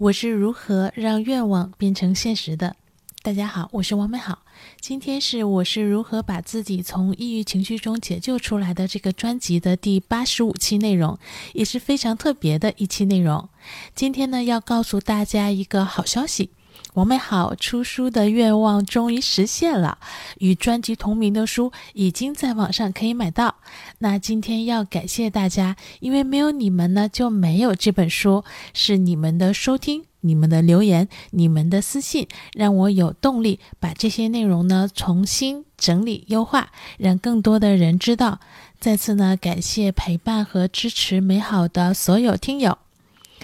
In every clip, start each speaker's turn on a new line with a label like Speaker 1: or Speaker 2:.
Speaker 1: 我是如何让愿望变成现实的？大家好，我是王美好。今天是我是如何把自己从抑郁情绪中解救出来的这个专辑的第八十五期内容，也是非常特别的一期内容。今天呢，要告诉大家一个好消息。王美好出书的愿望终于实现了，与专辑同名的书已经在网上可以买到。那今天要感谢大家，因为没有你们呢，就没有这本书。是你们的收听、你们的留言、你们的私信，让我有动力把这些内容呢重新整理优化，让更多的人知道。再次呢，感谢陪伴和支持美好的所有听友。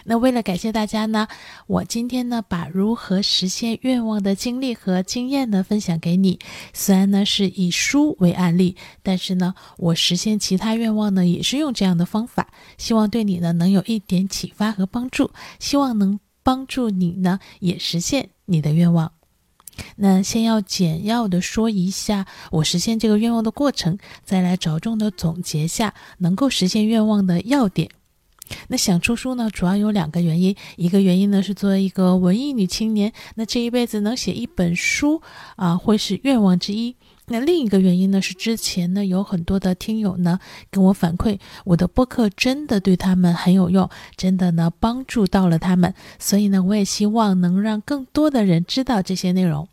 Speaker 1: 那为了感谢大家呢，我今天呢把如何实现愿望的经历和经验呢分享给你。虽然呢是以书为案例，但是呢我实现其他愿望呢也是用这样的方法，希望对你呢能有一点启发和帮助，希望能帮助你呢也实现你的愿望。那先要简要的说一下我实现这个愿望的过程，再来着重的总结下能够实现愿望的要点。那想出书呢，主要有两个原因。一个原因呢是作为一个文艺女青年，那这一辈子能写一本书啊，会是愿望之一。那另一个原因呢是之前呢有很多的听友呢跟我反馈，我的播客真的对他们很有用，真的呢帮助到了他们。所以呢，我也希望能让更多的人知道这些内容。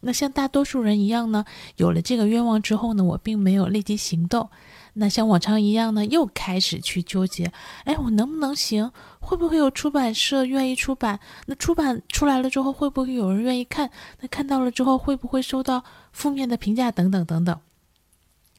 Speaker 1: 那像大多数人一样呢，有了这个愿望之后呢，我并没有立即行动。那像往常一样呢，又开始去纠结，哎，我能不能行？会不会有出版社愿意出版？那出版出来了之后，会不会有人愿意看？那看到了之后，会不会收到负面的评价？等等等等。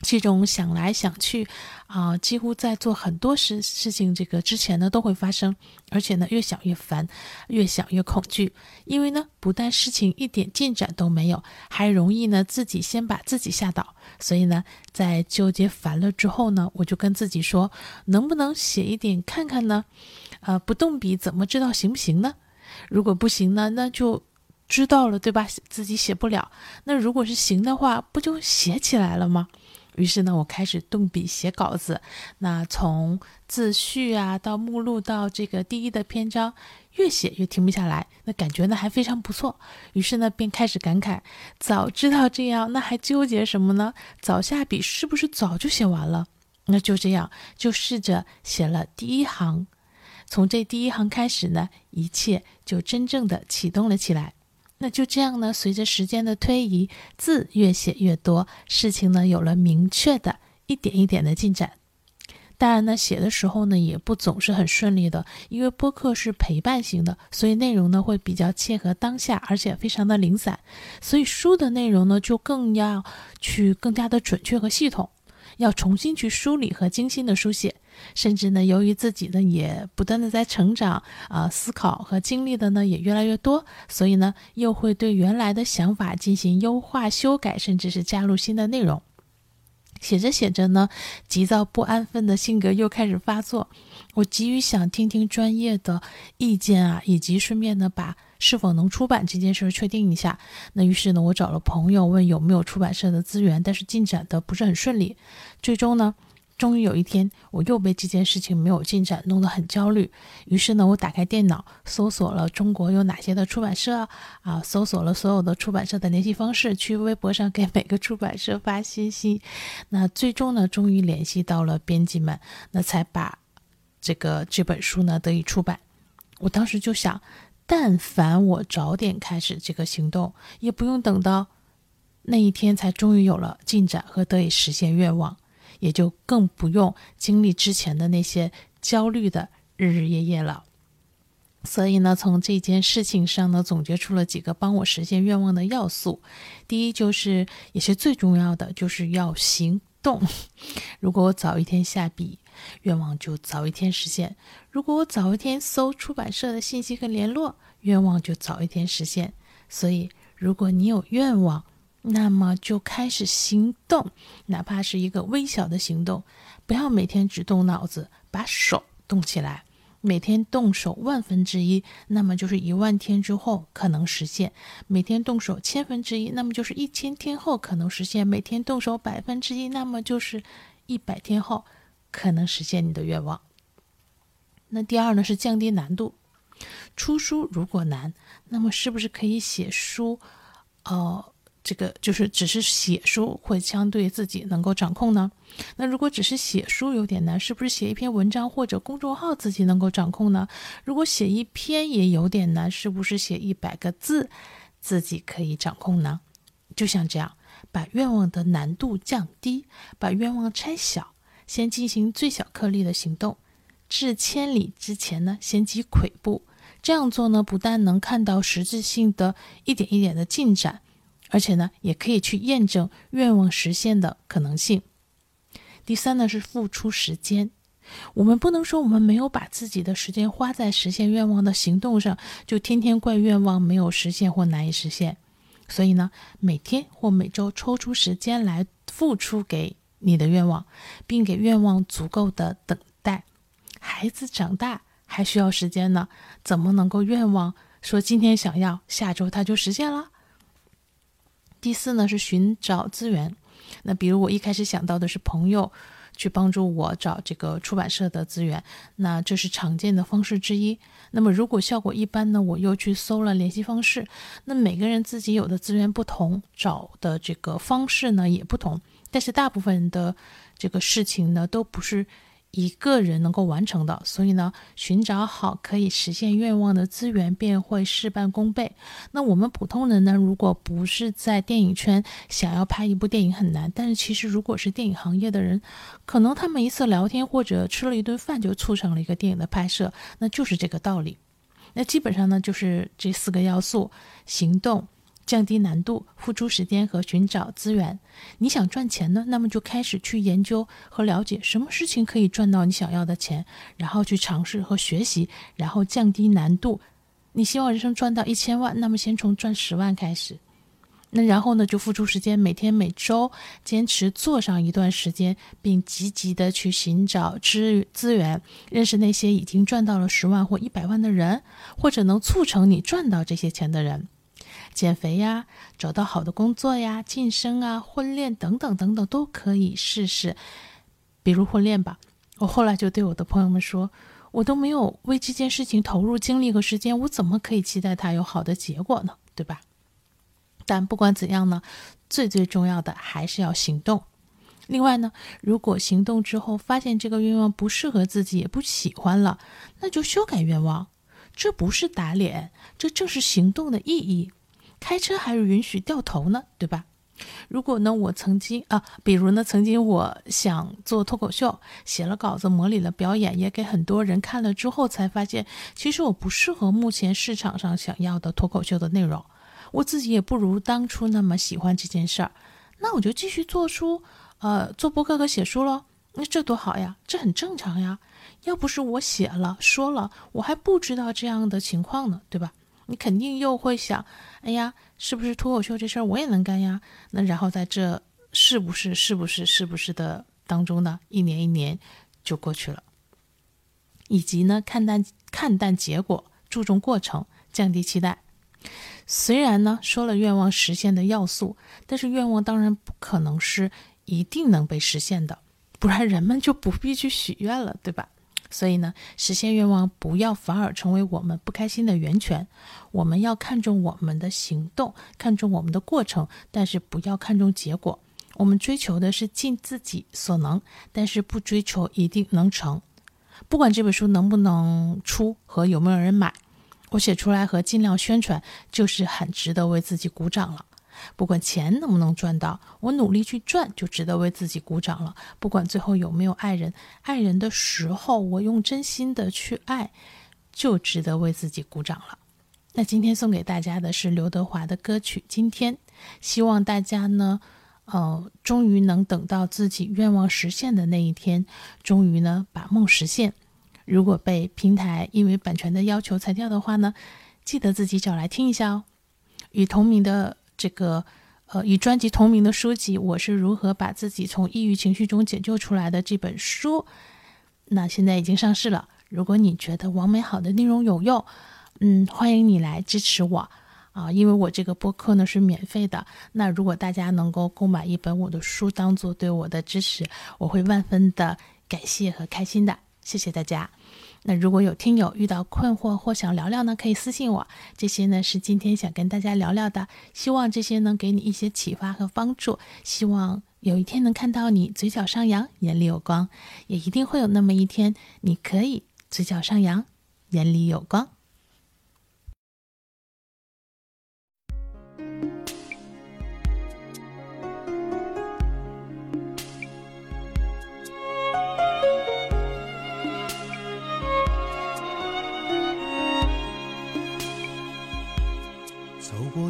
Speaker 1: 这种想来想去，啊，几乎在做很多事事情这个之前呢都会发生，而且呢越想越烦，越想越恐惧，因为呢不但事情一点进展都没有，还容易呢自己先把自己吓倒。所以呢，在纠结烦了之后呢，我就跟自己说，能不能写一点看看呢？呃，不动笔怎么知道行不行呢？如果不行呢，那就知道了，对吧？自己写不了。那如果是行的话，不就写起来了吗？于是呢，我开始动笔写稿子。那从自序啊，到目录，到这个第一的篇章，越写越停不下来。那感觉呢还非常不错。于是呢，便开始感慨：早知道这样，那还纠结什么呢？早下笔是不是早就写完了？那就这样，就试着写了第一行。从这第一行开始呢，一切就真正的启动了起来。那就这样呢，随着时间的推移，字越写越多，事情呢有了明确的一点一点的进展。当然呢，写的时候呢也不总是很顺利的，因为播客是陪伴型的，所以内容呢会比较切合当下，而且非常的零散。所以书的内容呢就更要去更加的准确和系统。要重新去梳理和精心的书写，甚至呢，由于自己呢也不断的在成长啊，思考和经历的呢也越来越多，所以呢又会对原来的想法进行优化、修改，甚至是加入新的内容。写着写着呢，急躁不安分的性格又开始发作，我急于想听听专业的意见啊，以及顺便呢把。是否能出版这件事儿确定一下？那于是呢，我找了朋友问有没有出版社的资源，但是进展的不是很顺利。最终呢，终于有一天，我又被这件事情没有进展弄得很焦虑。于是呢，我打开电脑，搜索了中国有哪些的出版社啊，搜索了所有的出版社的联系方式，去微博上给每个出版社发信息。那最终呢，终于联系到了编辑们，那才把这个这本书呢得以出版。我当时就想。但凡我早点开始这个行动，也不用等到那一天才终于有了进展和得以实现愿望，也就更不用经历之前的那些焦虑的日日夜夜了。所以呢，从这件事情上呢，总结出了几个帮我实现愿望的要素。第一，就是也是最重要的，就是要行动。如果我早一天下笔。愿望就早一天实现。如果我早一天搜出版社的信息和联络，愿望就早一天实现。所以，如果你有愿望，那么就开始行动，哪怕是一个微小的行动。不要每天只动脑子，把手动起来。每天动手万分之一，那么就是一万天之后可能实现；每天动手千分之一，那么就是一千天后可能实现；每天动手百分之一，那么就是一百天后。可能实现你的愿望。那第二呢是降低难度。出书如果难，那么是不是可以写书？呃，这个就是只是写书会相对自己能够掌控呢？那如果只是写书有点难，是不是写一篇文章或者公众号自己能够掌控呢？如果写一篇也有点难，是不是写一百个字自己可以掌控呢？就像这样，把愿望的难度降低，把愿望拆小，先进行最小颗粒的行动。至千里之前呢，先积跬步。这样做呢，不但能看到实质性的一点一点的进展，而且呢，也可以去验证愿望实现的可能性。第三呢，是付出时间。我们不能说我们没有把自己的时间花在实现愿望的行动上，就天天怪愿望没有实现或难以实现。所以呢，每天或每周抽出时间来付出给你的愿望，并给愿望足够的等待。孩子长大还需要时间呢，怎么能够愿望说今天想要，下周他就实现了？第四呢是寻找资源，那比如我一开始想到的是朋友去帮助我找这个出版社的资源，那这是常见的方式之一。那么如果效果一般呢，我又去搜了联系方式。那每个人自己有的资源不同，找的这个方式呢也不同，但是大部分的这个事情呢都不是。一个人能够完成的，所以呢，寻找好可以实现愿望的资源便会事半功倍。那我们普通人呢，如果不是在电影圈，想要拍一部电影很难。但是其实如果是电影行业的人，可能他们一次聊天或者吃了一顿饭就促成了一个电影的拍摄，那就是这个道理。那基本上呢，就是这四个要素：行动。降低难度，付出时间和寻找资源。你想赚钱呢？那么就开始去研究和了解什么事情可以赚到你想要的钱，然后去尝试和学习，然后降低难度。你希望人生赚到一千万，那么先从赚十万开始。那然后呢，就付出时间，每天每周坚持做上一段时间，并积极的去寻找资资源，认识那些已经赚到了十万或一百万的人，或者能促成你赚到这些钱的人。减肥呀，找到好的工作呀，晋升啊，婚恋等等等等都可以试试。比如婚恋吧，我后来就对我的朋友们说，我都没有为这件事情投入精力和时间，我怎么可以期待它有好的结果呢？对吧？但不管怎样呢，最最重要的还是要行动。另外呢，如果行动之后发现这个愿望不适合自己，也不喜欢了，那就修改愿望。这不是打脸，这正是行动的意义。开车还是允许掉头呢，对吧？如果呢，我曾经啊，比如呢，曾经我想做脱口秀，写了稿子，模拟了表演，也给很多人看了之后，才发现其实我不适合目前市场上想要的脱口秀的内容，我自己也不如当初那么喜欢这件事儿，那我就继续做书，呃，做播客和写书喽，那这多好呀，这很正常呀。要不是我写了说了，我还不知道这样的情况呢，对吧？你肯定又会想，哎呀，是不是脱口秀这事儿我也能干呀？那然后在这是不是是不是是不是的当中呢，一年一年就过去了。以及呢，看淡看淡结果，注重过程，降低期待。虽然呢说了愿望实现的要素，但是愿望当然不可能是一定能被实现的，不然人们就不必去许愿了，对吧？所以呢，实现愿望不要反而成为我们不开心的源泉。我们要看重我们的行动，看重我们的过程，但是不要看重结果。我们追求的是尽自己所能，但是不追求一定能成。不管这本书能不能出和有没有人买，我写出来和尽量宣传，就是很值得为自己鼓掌了。不管钱能不能赚到，我努力去赚就值得为自己鼓掌了。不管最后有没有爱人，爱人的时候我用真心的去爱，就值得为自己鼓掌了。那今天送给大家的是刘德华的歌曲《今天》，希望大家呢，呃，终于能等到自己愿望实现的那一天，终于呢把梦实现。如果被平台因为版权的要求裁掉的话呢，记得自己找来听一下哦。与同名的。这个，呃，与专辑同名的书籍《我是如何把自己从抑郁情绪中解救出来的》这本书，那现在已经上市了。如果你觉得王美好的内容有用，嗯，欢迎你来支持我啊，因为我这个播客呢是免费的。那如果大家能够购买一本我的书当做对我的支持，我会万分的感谢和开心的。谢谢大家。那如果有听友遇到困惑或想聊聊呢，可以私信我。这些呢是今天想跟大家聊聊的，希望这些能给你一些启发和帮助。希望有一天能看到你嘴角上扬，眼里有光，也一定会有那么一天，你可以嘴角上扬，眼里有光。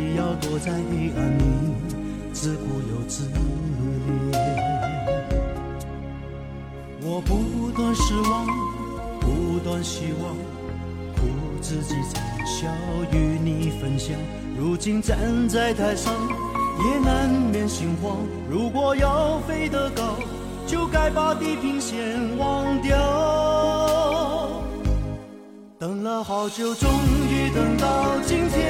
Speaker 2: 你要躲在黑暗里，自顾又自怜。我不断失望，不断希望，苦自己嘲笑与你分享。如今站在台上，也难免心慌。如果要飞得高，就该把地平线忘掉。等了好久，终于等到今天。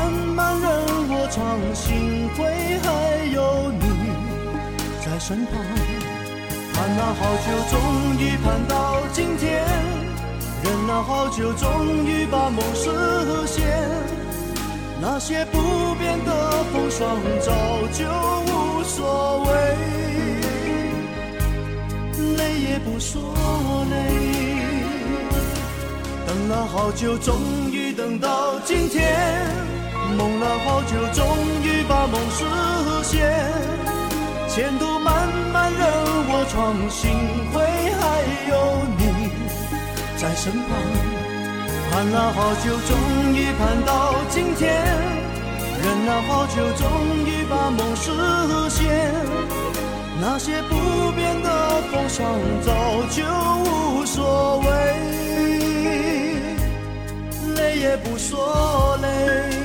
Speaker 2: 我闯，幸亏还有你在身旁。盼了好久，终于盼到今天；忍了好久，终于把梦实现。那些不变的风霜，早就无所谓，累也不说累。等了好久，终于等到今天。梦了好久，终于把梦实现。前途漫漫任我闯，幸亏还有你在身旁。盼了好久，终于盼到今天。忍了好久，终于把梦实现。那些不变的风霜，早就无所谓。累也不说累。